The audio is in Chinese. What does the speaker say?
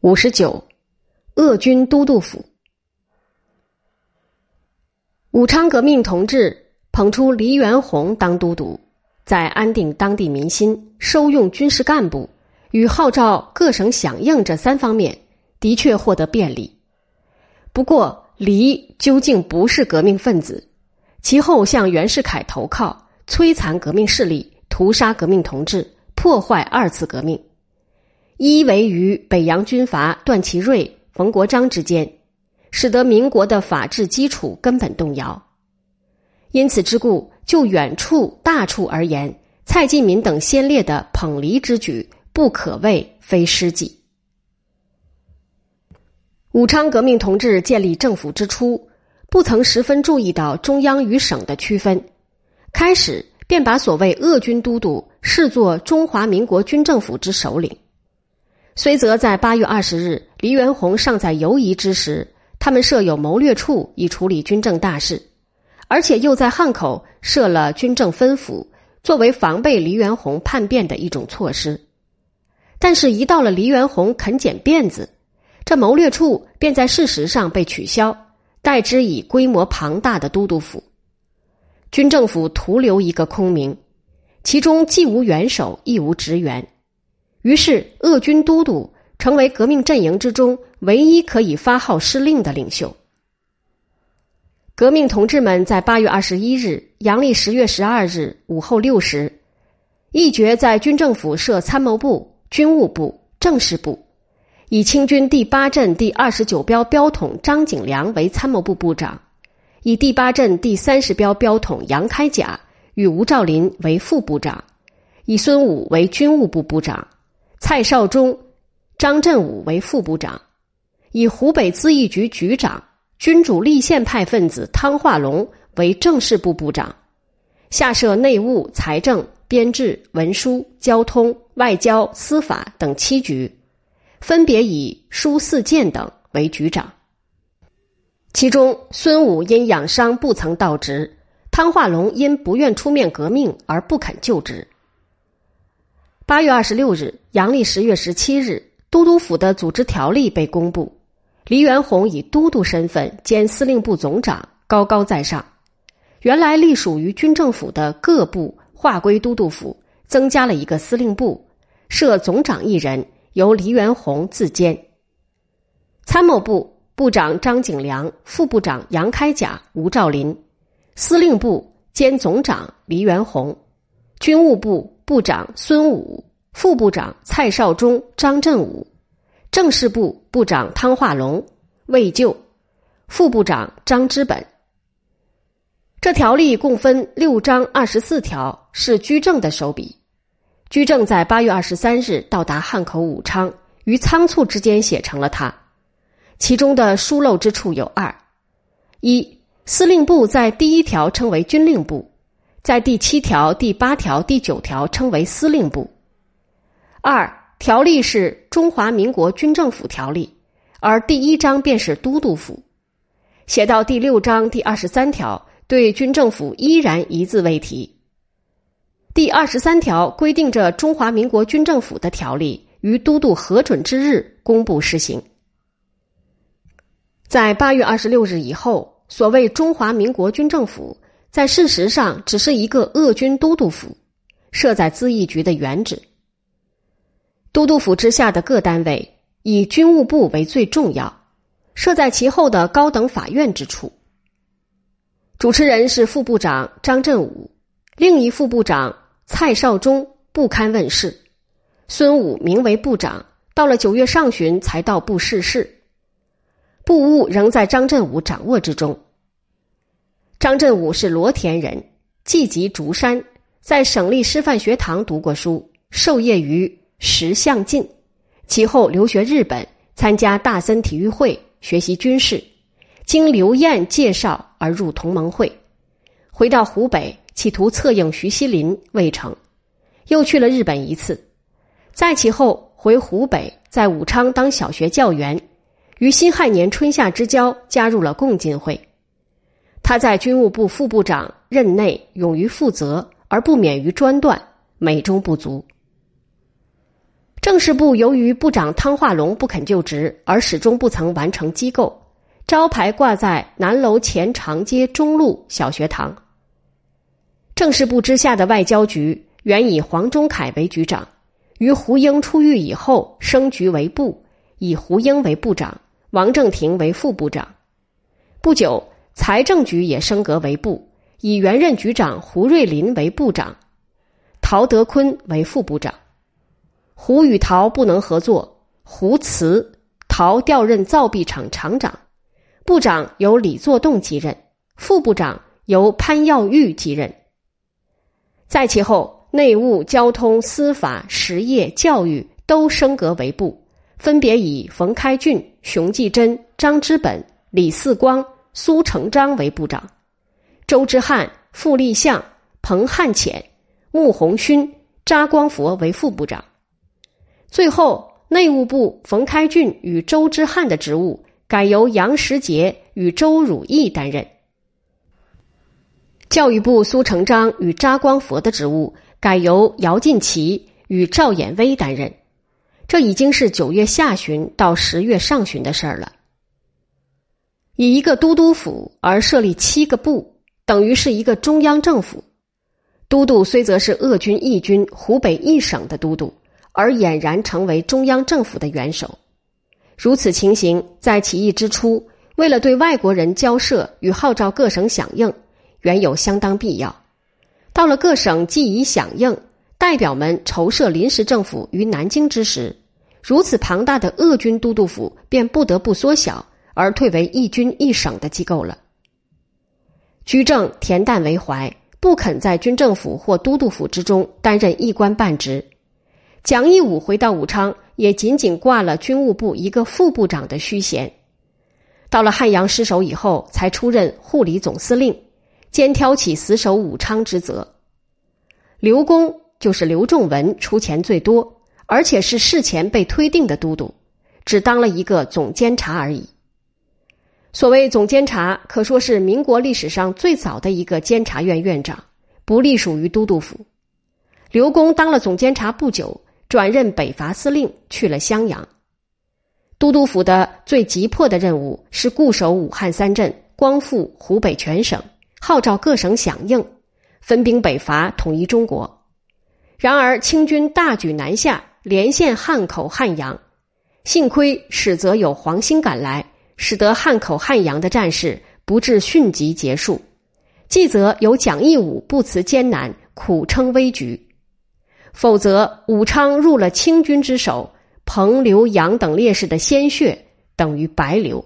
五十九，鄂军都督府。武昌革命同志捧出黎元洪当都督，在安定当地民心、收用军事干部与号召各省响应这三方面，的确获得便利。不过，黎究竟不是革命分子，其后向袁世凯投靠，摧残革命势力，屠杀革命同志，破坏二次革命。一为于北洋军阀段祺瑞、冯国璋之间，使得民国的法治基础根本动摇。因此之故，就远处、大处而言，蔡进民等先烈的捧离之举，不可谓非失计。武昌革命同志建立政府之初，不曾十分注意到中央与省的区分，开始便把所谓鄂军都督视作中华民国军政府之首领。虽则在八月二十日，黎元洪尚在游移之时，他们设有谋略处以处理军政大事，而且又在汉口设了军政分府，作为防备黎元洪叛变的一种措施。但是，一到了黎元洪肯剪辫子，这谋略处便在事实上被取消，代之以规模庞大的都督府，军政府徒留一个空名，其中既无元首，亦无职员。于是，鄂军都督成为革命阵营之中唯一可以发号施令的领袖。革命同志们在八月二十一日（阳历十月十二日）午后六时，议决在军政府设参谋部、军务部、政事部，以清军第八镇第二十九标标统张景良为参谋部部长，以第八镇第三十标标统杨开甲与吴兆麟为副部长，以孙武为军务部部长。蔡少忠、张振武为副部长，以湖北咨议局局长、君主立宪派分子汤化龙为政事部部长，下设内务、财政、编制、文书、交通、外交、司法等七局，分别以书四谏等为局长。其中，孙武因养伤不曾到职，汤化龙因不愿出面革命而不肯就职。八月二十六日，阳历十月十七日，都督府的组织条例被公布。黎元洪以都督身份兼司令部总长，高高在上。原来隶属于军政府的各部划归都督府，增加了一个司令部，设总长一人，由黎元洪自兼。参谋部部长张景良，副部长杨开甲、吴兆麟，司令部兼总长黎元洪，军务部。部长孙武，副部长蔡少忠、张振武，政事部部长汤化龙、魏咎，副部长张之本。这条例共分六章二十四条，是居正的手笔。居正在八月二十三日到达汉口武昌，于仓促之间写成了它。其中的疏漏之处有二：一，司令部在第一条称为军令部。在第七条、第八条、第九条称为司令部。二条例是中华民国军政府条例，而第一章便是都督府。写到第六章第二十三条，对军政府依然一字未提。第二十三条规定着中华民国军政府的条例于都督核准之日公布施行。在八月二十六日以后，所谓中华民国军政府。在事实上，只是一个鄂军都督府，设在咨议局的原址。都督府之下的各单位，以军务部为最重要，设在其后的高等法院之处。主持人是副部长张振武，另一副部长蔡少忠不堪问世，孙武名为部长，到了九月上旬才到部试事，部务仍在张振武掌握之中。张振武是罗田人，籍籍竹山，在省立师范学堂读过书，授业于石相进，其后留学日本，参加大森体育会学习军事，经刘晏介绍而入同盟会，回到湖北，企图策应徐锡麟，未成，又去了日本一次，再其后回湖北，在武昌当小学教员，于辛亥年春夏之交加入了共进会。他在军务部副部长任内勇于负责，而不免于专断，美中不足。政事部由于部长汤化龙不肯就职，而始终不曾完成机构，招牌挂在南楼前长街中路小学堂。政事部之下的外交局原以黄忠凯为局长，于胡英出狱以后升局为部，以胡英为部长，王正廷为副部长。不久，财政局也升格为部，以原任局长胡瑞林为部长，陶德坤为副部长。胡与陶不能合作，胡辞，陶调任造币厂厂长，部长由李作栋继任，副部长由潘耀玉继任。在其后，内务、交通、司法、实业、教育都升格为部，分别以冯开俊、熊继珍、张之本、李四光、苏成章为部长，周之汉、傅立相、彭汉潜、穆鸿勋、查光佛为副部长。最后，内务部冯开俊与周之汉的职务改由杨时杰与周汝义担任；教育部苏成章与查光佛的职务改由姚晋奇与赵衍威担任。这已经是九月下旬到十月上旬的事儿了。以一个都督府而设立七个部，等于是一个中央政府。都督虽则是鄂军义军湖北一省的都督。而俨然成为中央政府的元首。如此情形，在起义之初，为了对外国人交涉与号召各省响应，原有相当必要。到了各省既已响应，代表们筹设临时政府于南京之时，如此庞大的鄂军都督府便不得不缩小，而退为一军一省的机构了。居正恬淡为怀，不肯在军政府或都督府之中担任一官半职。蒋义武回到武昌，也仅仅挂了军务部一个副部长的虚衔。到了汉阳失守以后，才出任护理总司令，兼挑起死守武昌之责。刘公就是刘仲文出钱最多，而且是事前被推定的都督，只当了一个总监察而已。所谓总监察，可说是民国历史上最早的一个监察院院长，不隶属于都督府。刘公当了总监察不久。转任北伐司令，去了襄阳。都督府的最急迫的任务是固守武汉三镇，光复湖北全省，号召各省响应，分兵北伐，统一中国。然而清军大举南下，连线汉口、汉阳。幸亏史则有黄兴赶来，使得汉口、汉阳的战事不至迅即结束。既则有蒋义武不辞艰难，苦撑危局。否则，武昌入了清军之手，彭、刘、杨等烈士的鲜血等于白流。